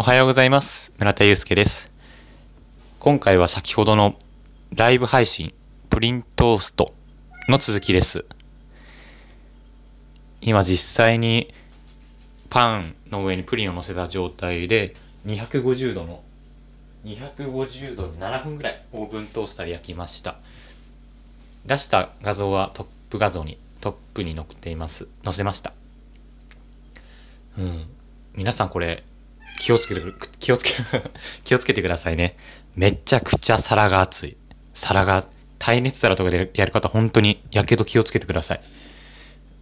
おはようございます。村田祐介です。今回は先ほどのライブ配信、プリントーストの続きです。今実際にパンの上にプリンを乗せた状態で250度の250度に7分ぐらいオーブントースターで焼きました。出した画像はトップ画像にトップに載っています。載せました。うん。皆さんこれ気をつけて、気をつけ、気をつけてくださいね。めちゃくちゃ皿が熱い。皿が、耐熱皿とかでやる方、本当に、やけど気をつけてください。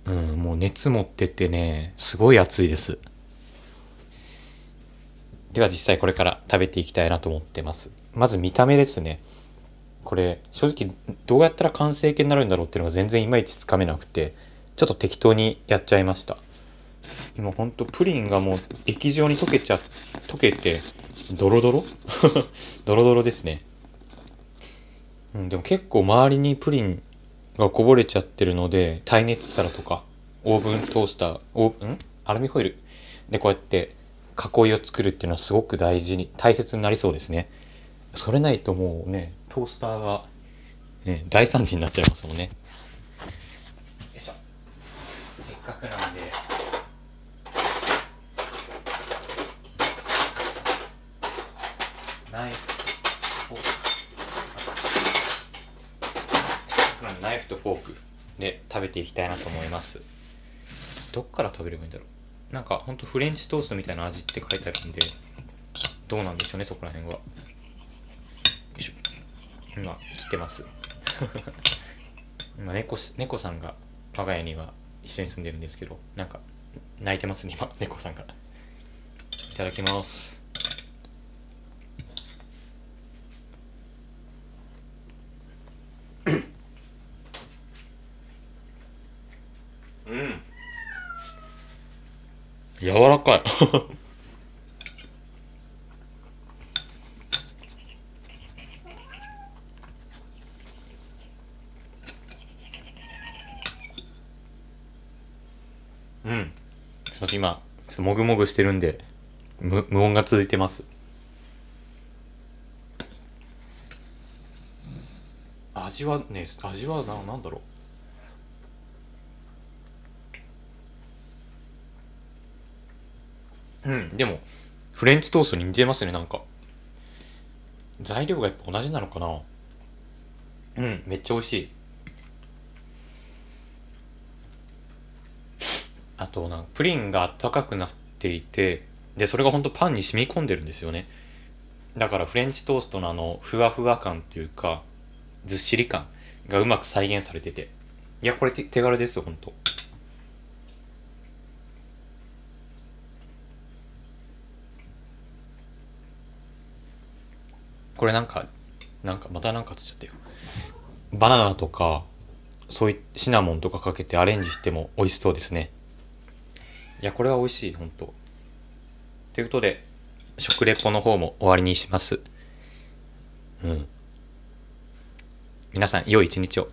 うん、もう熱持っててね、すごい熱いです。では実際これから食べていきたいなと思ってます。まず見た目ですね。これ、正直、どうやったら完成形になるんだろうっていうのが全然いまいちつかめなくて、ちょっと適当にやっちゃいました。今ほんとプリンがもう液状に溶けちゃ、溶けて、ドロドロ？ドロドロですね。うん、でも結構周りにプリンがこぼれちゃってるので、耐熱皿とか、オーブントースター、オーん？アルミホイル？でこうやって囲いを作るっていうのはすごく大事に、大切になりそうですね。それないともうね、トースターが、ね、大惨事になっちゃいますもんね。よいしょ。せっかくなんで、ナイフ。フナイフとフォーク。で食べていきたいなと思います。どっから食べればいいんだろう。なんかほんとフレンチトーストみたいな味って書いてあるんでどうなんでしょうねそこら辺は。よいしょ。今切ってます。今猫猫さんが我が家には一緒に住んでるんですけどなんか泣いてますね今猫さんが。いただきます。うん。柔らかい。うん。すいません今ちょっともぐもぐしてるんで無無音が続いてます。味はね味はななんだろううんでもフレンチトーストに似てますねなんか。材料がやっぱ同じなのかな。うんめっちゃ美味しい。あとなんかプリンが温かくなっていてでそれがほんとパンに染み込んでるんですよね。だからフレンチトーストのあのふわふわ感っていうかずっしり感がうまく再現されてて。いやこれ手手軽ですよほんと。これなんかなんかまたなんかつっちゃったよ。バナナとかそういシナモンとかかけてアレンジしても美味しそうですね。いやこれは美味しいほんと。ということで食レポの方も終わりにします。うん。皆さん良い一日を。